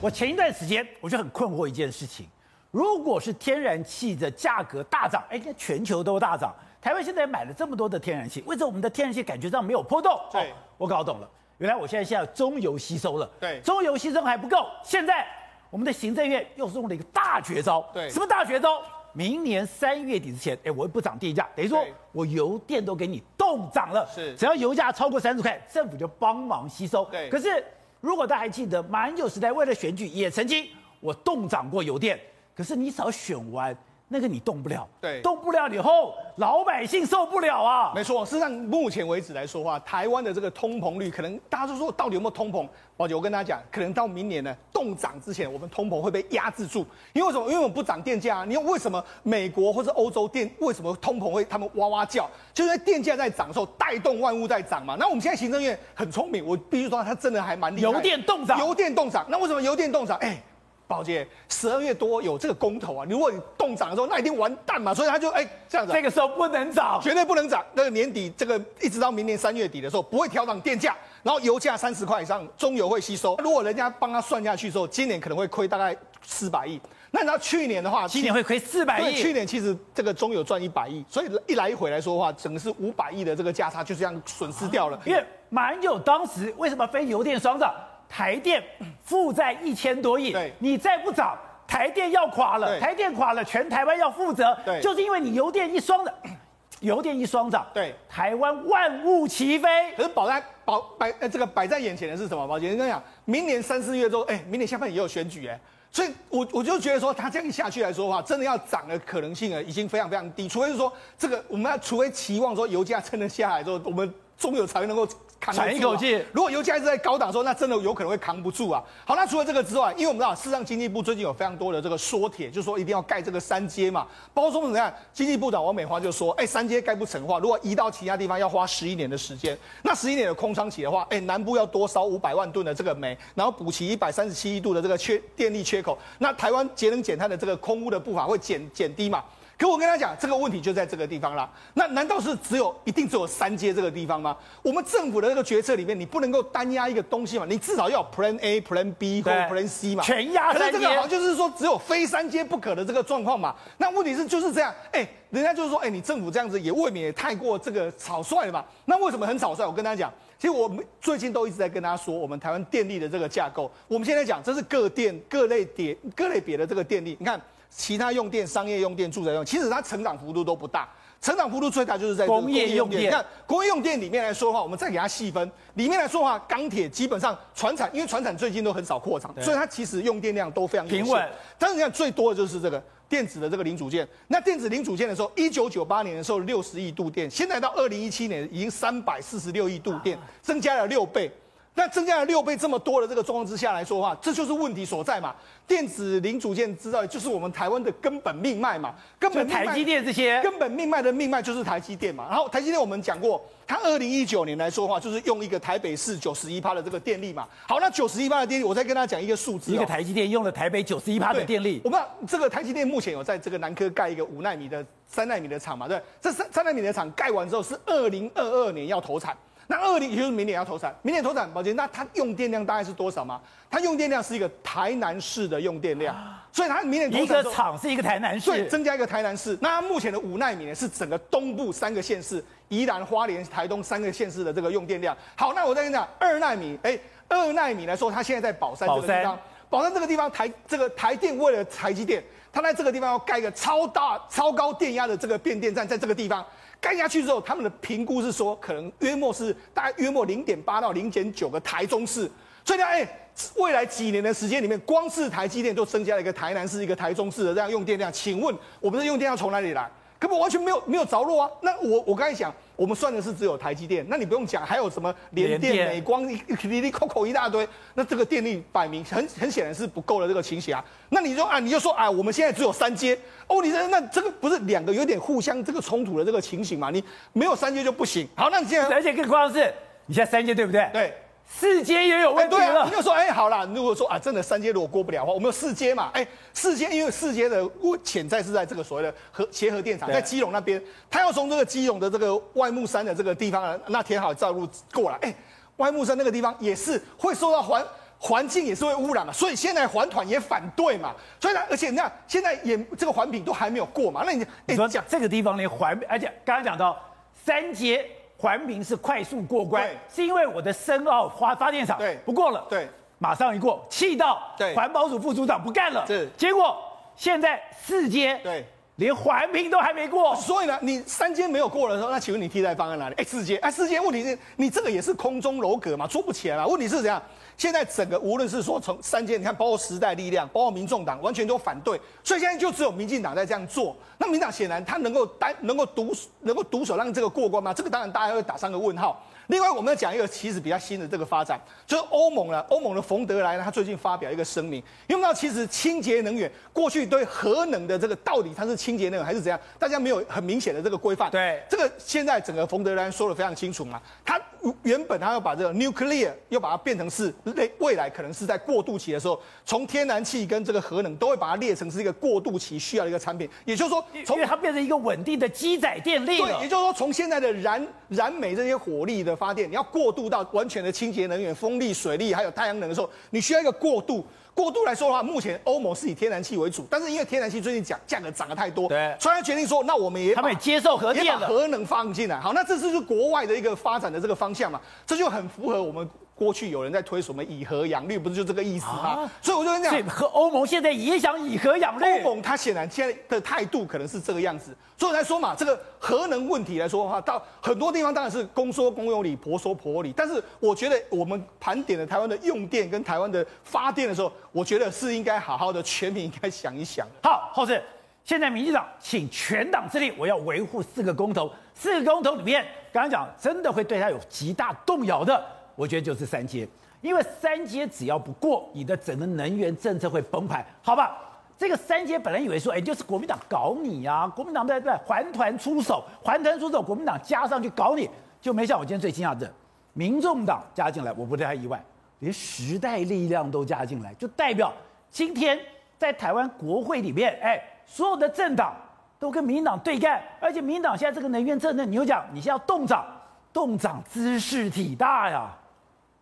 我前一段时间我就很困惑一件事情，如果是天然气的价格大涨，哎，那全球都大涨，台湾现在买了这么多的天然气，为什么我们的天然气感觉上没有波动？对，我搞懂了，原来我现在现在中油吸收了，对，中油吸收还不够，现在我们的行政院又是用了一个大绝招，对，什么大绝招？明年三月底之前，哎，我又不涨电价，等于说我油电都给你冻涨了。是，只要油价超过三十块，政府就帮忙吸收。对。可是如果大家还记得，马英九时代为了选举，也曾经我动涨过邮电。可是你只要选完。那个你动不了，对，动不了以后，老百姓受不了啊。没错，事实上目前为止来说话，台湾的这个通膨率，可能大家都说到底有没有通膨？宝姐，我跟大家讲，可能到明年呢，动涨之前，我们通膨会被压制住。因为什么？因为我们不涨电价啊。你为什么美国或者欧洲电为什么通膨会他们哇哇叫？就是因为电价在涨的时候，带动万物在涨嘛。那我们现在行政院很聪明，我必须说他真的还蛮厉害。油电动涨，油电动涨。那为什么油电动涨？哎。宝杰，十二月多有这个公投啊，如果你冻涨的时候，那一定完蛋嘛，所以他就哎、欸、这样子，这个时候不能涨，绝对不能涨。那个年底这个一直到明年三月底的时候，不会调涨电价，然后油价三十块以上，中油会吸收。如果人家帮他算下去之后，今年可能会亏大概四百亿。那你知道去年的话，今年会亏四百亿。去年其实这个中油赚一百亿，所以一来一回来说的话，整个是五百亿的这个价差就这样损失掉了。因为马英九当时为什么非油电双涨？台电负债一千多亿，对，你再不涨。台电要垮了，台电垮了，全台湾要负责，对，就是因为你油电一双的，油电一双涨，对，台湾万物齐飞。可是保在保摆呃这个摆在眼前的是什么？保杰，你跟你讲，明年三四月之后，哎，明年下半年也有选举，哎，所以我我就觉得说，它这样一下去来说的话，真的要涨的可能性啊，已经非常非常低，除非是说这个我们要除非期望说油价真的下来之后，我们中油才能够。喘一口气。如果油价一直在高档的时候，那真的有可能会扛不住啊。好，那除了这个之外，因为我们知道，事实上经济部最近有非常多的这个说帖，就是说一定要盖这个三阶嘛。包括说怎么样，经济部长王美花就说，哎，三阶盖不成的话，如果移到其他地方要花十一年的时间。那十一年的空窗期的话，哎，南部要多烧五百万吨的这个煤，然后补齐一百三十七亿度的这个缺电力缺口。那台湾节能减碳的这个空污的步伐会减减低嘛？可我跟他讲，这个问题就在这个地方啦。那难道是只有一定只有三阶这个地方吗？我们政府的这个决策里面，你不能够单压一个东西嘛？你至少要有 Plan A、Plan B 或 Plan C 嘛？全压。可是这个好像就是说只有非三阶不可的这个状况嘛？那问题是就是这样，哎、欸，人家就是说，哎、欸，你政府这样子也未免也太过这个草率了嘛？那为什么很草率？我跟大家讲，其实我们最近都一直在跟大家说，我们台湾电力的这个架构，我们现在讲这是各电各类别各类别的这个电力，你看。其他用电、商业用电、住宅用，其实它成长幅度都不大，成长幅度最大就是在工业用电。你看工业用电里面来说的话，我们再给它细分，里面来说的话，钢铁基本上船产，因为船产最近都很少扩厂，所以它其实用电量都非常平稳。但是你看最多的就是这个电子的这个零组件，那电子零组件的时候，一九九八年的时候六十亿度电，现在到二零一七年已经三百四十六亿度电，增加了六倍。那增加了六倍这么多的这个状况之下来说的话，这就是问题所在嘛。电子零组件制造就是我们台湾的根本命脉嘛，根本台积电这些根本命脉的命脉就是台积电嘛。然后台积电我们讲过，它二零一九年来说的话，就是用一个台北市九十一趴的这个电力嘛。好，那九十一趴的电力，我再跟大家讲一个数字，一个台积电用了台北九十一趴的电力。我们这个台积电目前有在这个南科盖一个五纳米的三纳米的厂嘛？对，这三三纳米的厂盖完之后是二零二二年要投产。那二零也就是明年要投产，明年投产，宝杰，那它用电量大概是多少吗？它用电量是一个台南市的用电量，所以它明年投产一个厂是一个台南市，所以增加一个台南市。那它目前的五纳米呢，是整个东部三个县市，宜兰、花莲、台东三个县市的这个用电量。好，那我再跟你讲，二纳米，哎，二纳米来说，它现在在宝山这个地方，宝山这个地方台这个台电为了台积电，它在这个地方要盖一个超大、超高电压的这个变电站，在这个地方。干下去之后，他们的评估是说，可能约莫是大约莫零点八到零点九个台中市。所以呢，哎，未来几年的时间里面，光是台积电就增加了一个台南市、一个台中市的这样用电量。请问，我们的用电量从哪里来？根本完全没有没有着落啊！那我我刚才讲，我们算的是只有台积电，那你不用讲，还有什么联电、美光、一一一扣扣一大堆，那这个电力摆明很很显然是不够的这个情形啊！那你说啊，你就说啊，我们现在只有三阶哦，你说那这个不是两个有点互相这个冲突的这个情形嘛？你没有三阶就不行。好，那你现在而且更夸张的是，你现在三阶对不对？对。四阶也有问题对啊、你就说，哎、欸，好了，如果说啊，真的三阶如果过不了的话，我们有四阶嘛？哎、欸，四阶因为四阶的潜在是在这个所谓的核协和电厂，在基隆那边，他要从这个基隆的这个外木山的这个地方啊，那填好造路过来，哎、欸，外木山那个地方也是会受到环环境也是会污染嘛，所以现在环团也反对嘛，所以呢，而且你看现在也这个环评都还没有过嘛，那你你说讲这个地方连环，而且刚刚讲到三接环评是快速过关，对。是因为我的深澳发发电厂对。不过了，对，马上一过，气到对。环保署副组长不干了，是。结果现在四阶对。连环评都还没过，所以呢，你三阶没有过的时候，那请问你替代方案哪里？哎，四阶，哎，四阶问题是你这个也是空中楼阁嘛，做不起来嘛。问题是怎样？现在整个无论是说从三阶，你看包括时代力量，包括民众党，完全都反对，所以现在就只有民进党在这样做。那民党显然他能够单能够独能够独手让这个过关吗？这个当然大家会打上个问号。另外，我们要讲一个其实比较新的这个发展，就是欧盟了。欧盟的冯德莱呢他最近发表一个声明，因为那其实清洁能源过去对核能的这个到底它是清洁能源还是怎样，大家没有很明显的这个规范。对，这个现在整个冯德莱说的非常清楚嘛，他原本他要把这个 nuclear 又把它变成是未未来可能是在过渡期的时候，从天然气跟这个核能都会把它列成是一个过渡期需要的一个产品，也就是说，从因为它变成一个稳定的基载电力了。对，也就是说，从现在的燃燃煤这些火力的发电，你要过渡到完全的清洁能源，风力、水力还有太阳能的时候，你需要一个过渡。过渡来说的话，目前欧盟是以天然气为主，但是因为天然气最近讲价格涨得太多，对，所以他决定说，那我们也他们也接受核电也把核能放进来。好，那这是是国外的一个发展的这个方向嘛，这就很符合我们。过去有人在推什么以和养绿，不是就这个意思吗？啊、所以我就跟你讲，和欧盟现在也想以和养绿。欧盟它显然现在的态度可能是这个样子，所以来说嘛，这个核能问题来说的话，到很多地方当然是公说公有理，婆说婆有理。但是我觉得我们盘点了台湾的用电跟台湾的发电的时候，我觉得是应该好好的全民应该想一想。好，后世，现在民进党请全党之力，我要维护四个公投，四个公投里面，刚刚讲真的会对他有极大动摇的。我觉得就是三阶，因为三阶只要不过，你的整个能源政策会崩盘，好吧？这个三阶本来以为说，哎，就是国民党搞你呀、啊，国民党在在还团出手，还团出手，国民党加上去搞你，就没像我今天最惊讶的，民众党加进来，我不太意外，连时代力量都加进来，就代表今天在台湾国会里面，哎，所有的政党都跟民党对干，而且民党现在这个能源政策，你又讲你现在要动涨，动涨兹事体大呀。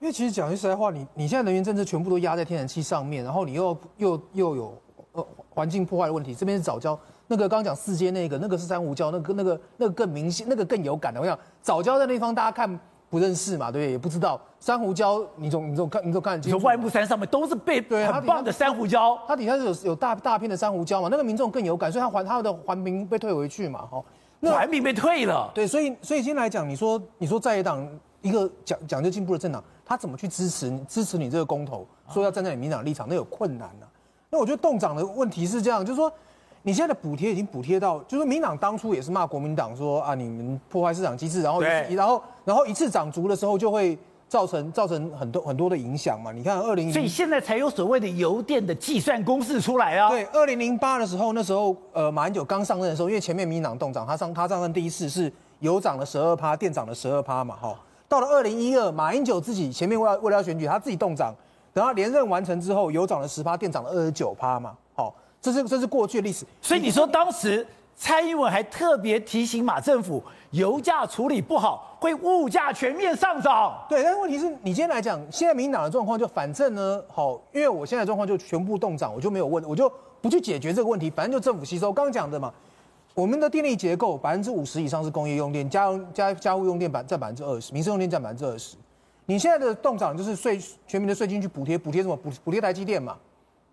因为其实讲句实在话，你你现在能源政策全部都压在天然气上面，然后你又又又有呃环境破坏的问题。这边是藻礁，那个刚刚讲四阶那个，那个是珊瑚礁，那个那个那个更明显，那个更有感的。我想藻礁在那方大家看不认识嘛，对不对？也不知道珊瑚礁，你总你总看你总看很清楚。外木山上面都是被对很棒的珊瑚礁，它底下是有有大大片的珊瑚礁嘛，那个民众更有感，所以它环它的环评被退回去嘛，哈。环评被退了。对，所以所以今天来讲，你说你说在野党一个讲讲究进步的政党。他怎么去支持支持你这个公投？说要站在你民党立场，那有困难呢、啊。那我觉得动涨的问题是这样，就是说你现在的补贴已经补贴到，就是民党当初也是骂国民党说啊，你们破坏市场机制，然后然后然后一次涨足的时候就会造成造成很多很多的影响嘛。你看二零，所以现在才有所谓的油电的计算公式出来啊。对，二零零八的时候，那时候呃马英九刚上任的时候，因为前面民党动涨，他上他上任第一次是油涨了十二趴，电涨了十二趴嘛，哈。到了二零一二，马英九自己前面为了为了要选举，他自己动涨，等他连任完成之后，油涨了十趴，电涨了二十九趴嘛。好，这是这是过去的历史。所以你说当时蔡英文还特别提醒马政府，油价处理不好会物价全面上涨。对，但是问题是你今天来讲，现在民进党的状况就反正呢，好，因为我现在状况就全部动涨，我就没有问，我就不去解决这个问题，反正就政府吸收。刚刚讲的嘛。我们的电力结构百分之五十以上是工业用电，家用家家务用电百占百分之二十，民生用电占百分之二十。你现在的动涨就是税全民的税金去补贴补贴什么？补补贴台积电嘛，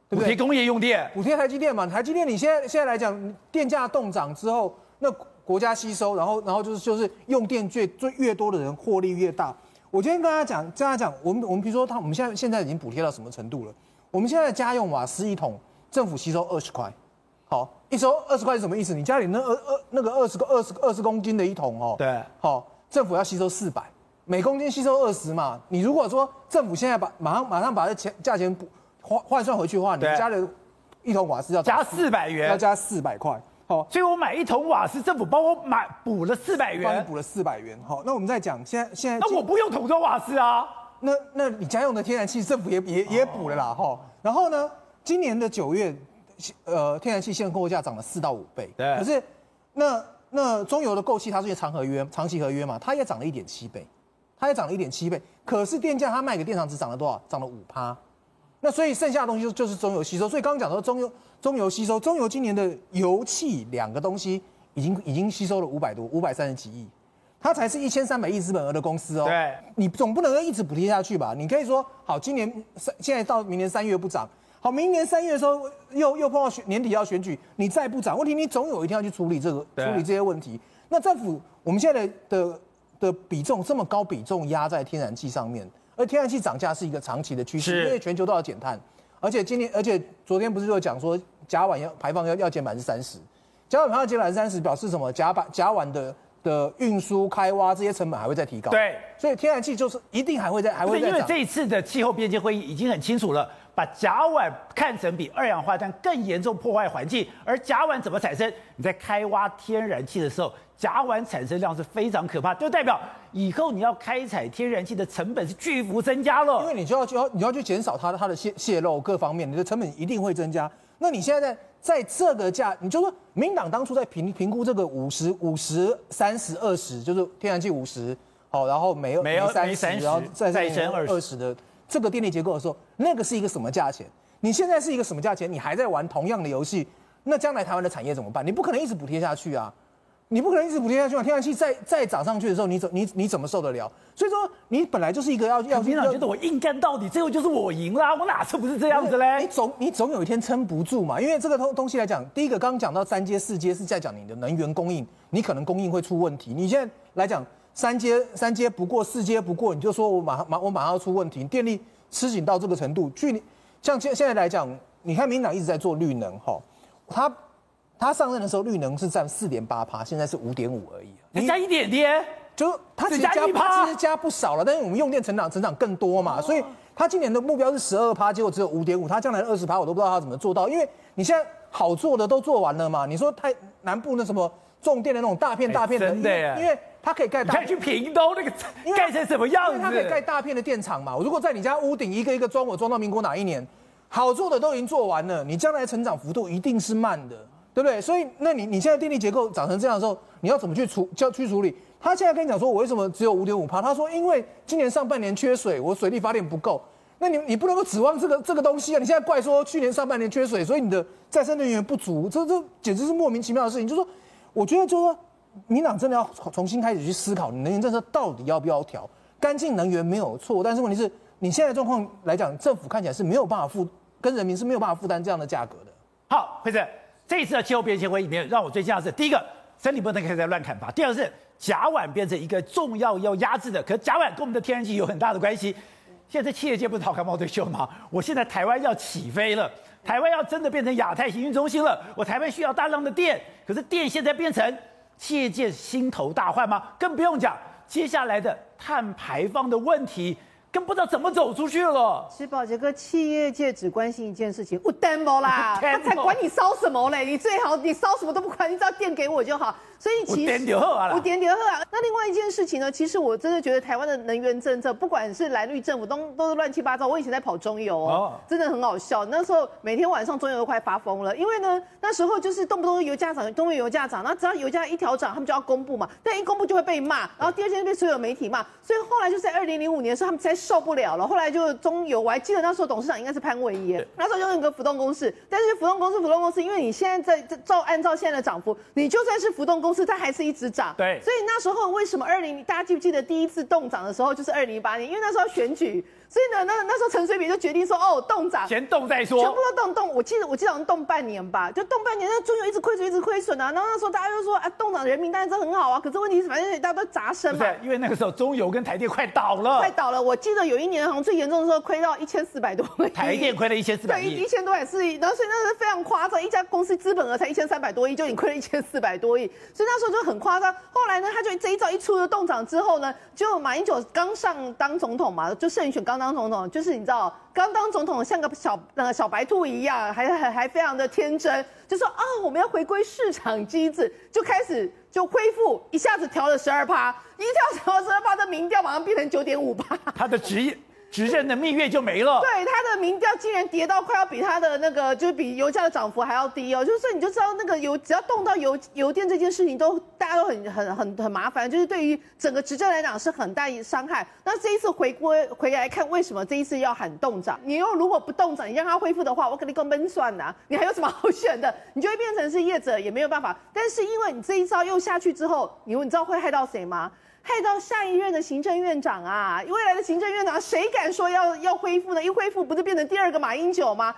对不对？补贴工业用电，补贴台积电嘛。台积电你现在现在来讲，电价动涨之后，那国家吸收，然后然后就是就是用电最最越多的人获利越大。我今天跟大家讲，跟大家讲，我们我们比如说他，我们现在现在已经补贴到什么程度了？我们现在的家用瓦斯一桶，政府吸收二十块。好，一收二十块是什么意思？你家里那二二那个二十个二十二十公斤的一桶哦，对，好，政府要吸收四百，每公斤吸收二十嘛。你如果说政府现在把马上马上把这钱价钱补换换算回去的话，你家里一桶瓦斯要加四百元，要加四百块。好，所以我买一桶瓦斯，政府帮我买补了四百元，帮你补了四百元。好，那我们再讲，现在现在那我不用桶装瓦斯啊，那那你家用的天然气，政府也也也补了啦。哈、哦，然后呢，今年的九月。呃，天然气现货价涨了四到五倍，对。可是那那中油的购气，它是一个长合约、长期合约嘛，它也涨了一点七倍，它也涨了一点七倍。可是电价它卖给电厂只涨了多少？涨了五趴。那所以剩下的东西就就是中油吸收。所以刚刚讲到中油中油吸收，中油今年的油气两个东西已经已经吸收了五百多五百三十几亿，它才是一千三百亿资本额的公司哦。对，你总不能一直补贴下去吧？你可以说好，今年三现在到明年三月不涨，好，明年三月的时候又又碰到选年底要选举，你再不涨，问题你总有一天要去处理这个处理这些问题。那政府我们现在的的的比重这么高比重压在天然气上面。而天然气涨价是一个长期的趋势，因为全球都要减碳，而且今天，而且昨天不是就讲说甲烷要排放要要减百分之三十，甲烷排放减百分之三十表示什么？甲板甲烷的的运输、开挖这些成本还会再提高。对，所以天然气就是一定还会再还会再涨。因为这一次的气候边界会议已经很清楚了，把甲烷看成比二氧化碳更严重破坏环境，而甲烷怎么产生？你在开挖天然气的时候。甲烷产生量是非常可怕，就代表以后你要开采天然气的成本是巨幅增加了。因为你就要就要你要去减少它的它的泄泄漏各方面，你的成本一定会增加。那你现在在在这个价，你就说民党当初在评评估这个五十五十三十二十，就是天然气五十，好，然后煤煤三十，然后再再生二十的这个电力结构的时候，那个是一个什么价钱？你现在是一个什么价钱？你还在玩同样的游戏，那将来台湾的产业怎么办？你不可能一直补贴下去啊。你不可能一直补贴下去嘛？天然气再再涨上去的时候，你怎你你怎么受得了？所以说，你本来就是一个要要。民进党觉得我硬干到底，最后就是我赢啦！我哪次不是这样子嘞？你总你总有一天撑不住嘛。因为这个东东西来讲，第一个刚刚讲到三阶四阶是在讲你的能源供应，你可能供应会出问题。你现在来讲三阶三阶不过四阶不过，你就说我马上马我马上要出问题，电力吃紧到这个程度。去像现现在来讲，你看民进党一直在做绿能哈，他。他上任的时候，绿能是占四点八趴，现在是五点五而已。你加一点点，就他其实加，其实加不少了，但是我们用电成长成长更多嘛，所以他今年的目标是十二趴，结果只有五点五，他将来的二十趴我都不知道他怎么做到，因为你现在好做的都做完了嘛，你说太南部那什么重电的那种大片大片的，因为它可以盖，你去屏东那个盖成什么样子？它可以盖大片的电厂嘛，如果在你家屋顶一个一个装，我装到民国哪一年？好做的都已经做完了，你将来成长幅度一定是慢的。对不对？所以，那你你现在电力结构长成这样的时候，你要怎么去处叫去处理？他现在跟你讲说，我为什么只有五点五趴？他说，因为今年上半年缺水，我水力发电不够。那你你不能够指望这个这个东西啊！你现在怪说去年上半年缺水，所以你的再生能源不足，这这简直是莫名其妙的事情。就是说，我觉得就是说，民党真的要重新开始去思考，能源政策到底要不要调？干净能源没有错，但是问题是你现在状况来讲，政府看起来是没有办法负跟人民是没有办法负担这样的价格的。好，辉正。这一次的气候变迁会议里面，让我最惊讶是，第一个，森林不能开始在乱砍伐；第二个是甲烷变成一个重要要压制的。可甲烷跟我们的天然气有很大的关系。现在企业界不是逃开猫对秀吗？我现在台湾要起飞了，台湾要真的变成亚太行运中心了。我台湾需要大量的电，可是电现在变成企业界心头大患吗？更不用讲接下来的碳排放的问题。更不知道怎么走出去了。其实宝杰哥，企业界只关心一件事情，我电不啦，他才管你烧什么嘞。你最好你烧什么都不管，你只要电给我就好。所以其实我点点喝啊。那另外一件事情呢，其实我真的觉得台湾的能源政策，不管是蓝绿政府，都都是乱七八糟。我以前在跑中油哦，真的很好笑。那时候每天晚上中油都快发疯了，因为呢那时候就是动不动油价涨，中油油价涨，那只要油价一调涨，他们就要公布嘛。但一公布就会被骂，然后第二天就被所有媒体骂。所以后来就在二零零五年的时候，他们才受不了了。后来就中油，我还记得那时候董事长应该是潘伟耶，那时候就用一个浮动公式。但是浮动公式，浮动公式，因为你现在在照按照现在的涨幅，你就算是浮动公式，它还是一直。涨，对，所以那时候为什么二零大家记不记得第一次动涨的时候就是二零一八年，因为那时候选举。所以呢，那那时候陈水扁就决定说，哦，冻涨，先冻再说，全部都冻冻。我记得我记得好像冻半年吧，就冻半年，那中油一直亏损，一直亏损啊。然后那时候大家就说，啊，冻涨人民当然是很好啊。可是问题是，反正大家都砸身嘛。对，因为那个时候中油跟台电快倒了，快倒了。我记得有一年好像最严重的时候亏到一千四百多亿，台电亏了一千四百亿，对，一千多百四亿。然后所以那是非常夸张，一家公司资本额才一千三百多亿，就已经亏了一千四百多亿。所以那时候就很夸张。后来呢，他就这一招一出了冻涨之后呢，就马英九刚上当总统嘛，就胜选刚当总统，就是。你知道，刚当总统像个小呃小白兔一样，还还还非常的天真，就说啊，我们要回归市场机制，就开始就恢复，一下子调了十二趴，一调调十二趴的民调马上变成九点五趴。他的职业执政的蜜月就没了。对，他的民调竟然跌到快要比他的那个，就是比油价的涨幅还要低哦。就是你就知道那个油，只要动到油油电这件事情都，大家都很很很很麻烦，就是对于整个执政来讲是很大伤害。那这一次回归回来看，为什么这一次要喊冻涨？你又如果不冻涨，你让它恢复的话，我跟你讲闷算呐，你还有什么好选的？你就会变成是业者也没有办法。但是因为你这一招又下去之后，你你知道会害到谁吗？害到下一任的行政院长啊！未来的行政院长谁敢说要要恢复呢？一恢复不就变成第二个马英九吗？